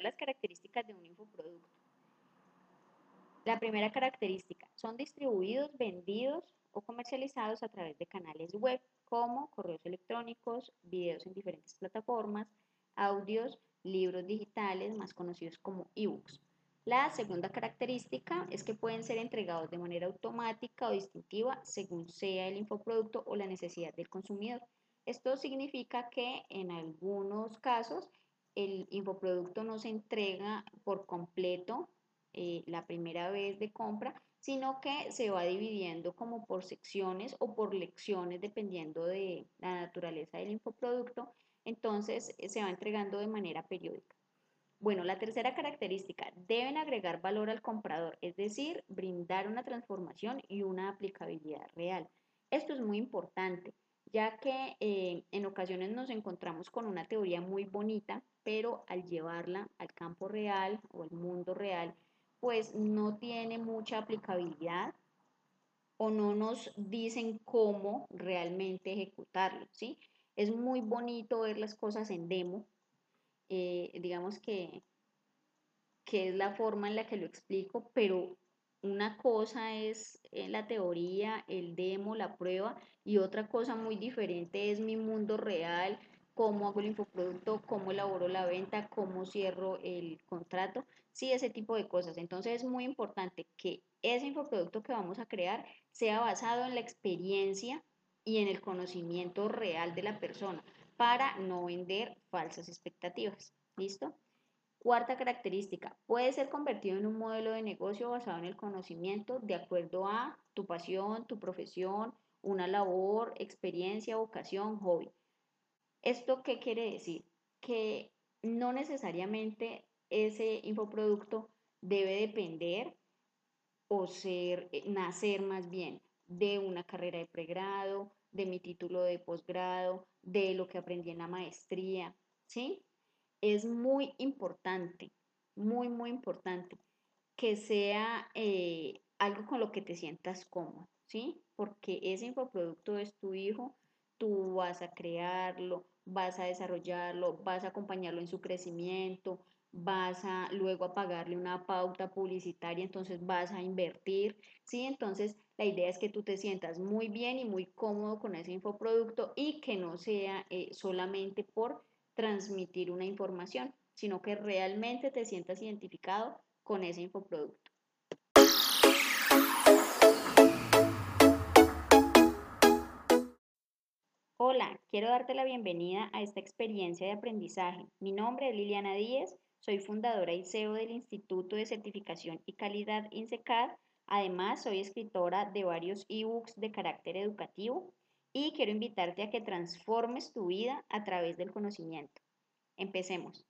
las características de un infoproducto. La primera característica, son distribuidos, vendidos o comercializados a través de canales web como correos electrónicos, videos en diferentes plataformas, audios, libros digitales, más conocidos como ebooks. La segunda característica es que pueden ser entregados de manera automática o distintiva según sea el infoproducto o la necesidad del consumidor. Esto significa que en algunos casos el infoproducto no se entrega por completo eh, la primera vez de compra, sino que se va dividiendo como por secciones o por lecciones dependiendo de la naturaleza del infoproducto. Entonces eh, se va entregando de manera periódica. Bueno, la tercera característica, deben agregar valor al comprador, es decir, brindar una transformación y una aplicabilidad real. Esto es muy importante, ya que eh, en ocasiones nos encontramos con una teoría muy bonita, pero al llevarla al campo real o al mundo real, pues no tiene mucha aplicabilidad o no nos dicen cómo realmente ejecutarlo, ¿sí? Es muy bonito ver las cosas en demo, eh, digamos que, que es la forma en la que lo explico, pero una cosa es eh, la teoría, el demo, la prueba, y otra cosa muy diferente es mi mundo real, cómo hago el infoproducto, cómo elaboro la venta, cómo cierro el contrato, sí, ese tipo de cosas. Entonces es muy importante que ese infoproducto que vamos a crear sea basado en la experiencia y en el conocimiento real de la persona para no vender falsas expectativas. ¿Listo? Cuarta característica, puede ser convertido en un modelo de negocio basado en el conocimiento de acuerdo a tu pasión, tu profesión, una labor, experiencia, vocación, hobby. ¿Esto qué quiere decir? Que no necesariamente ese infoproducto debe depender o ser, eh, nacer más bien de una carrera de pregrado, de mi título de posgrado, de lo que aprendí en la maestría, ¿sí? Es muy importante, muy, muy importante que sea eh, algo con lo que te sientas cómodo, ¿sí? Porque ese infoproducto es tu hijo, tú vas a crearlo, vas a desarrollarlo, vas a acompañarlo en su crecimiento, vas a luego a pagarle una pauta publicitaria, entonces vas a invertir, ¿sí? Entonces la idea es que tú te sientas muy bien y muy cómodo con ese infoproducto y que no sea eh, solamente por transmitir una información, sino que realmente te sientas identificado con ese infoproducto. Hola, quiero darte la bienvenida a esta experiencia de aprendizaje. Mi nombre es Liliana Díez, soy fundadora y CEO del Instituto de Certificación y Calidad INSECAD. Además, soy escritora de varios ebooks de carácter educativo y quiero invitarte a que transformes tu vida a través del conocimiento. Empecemos.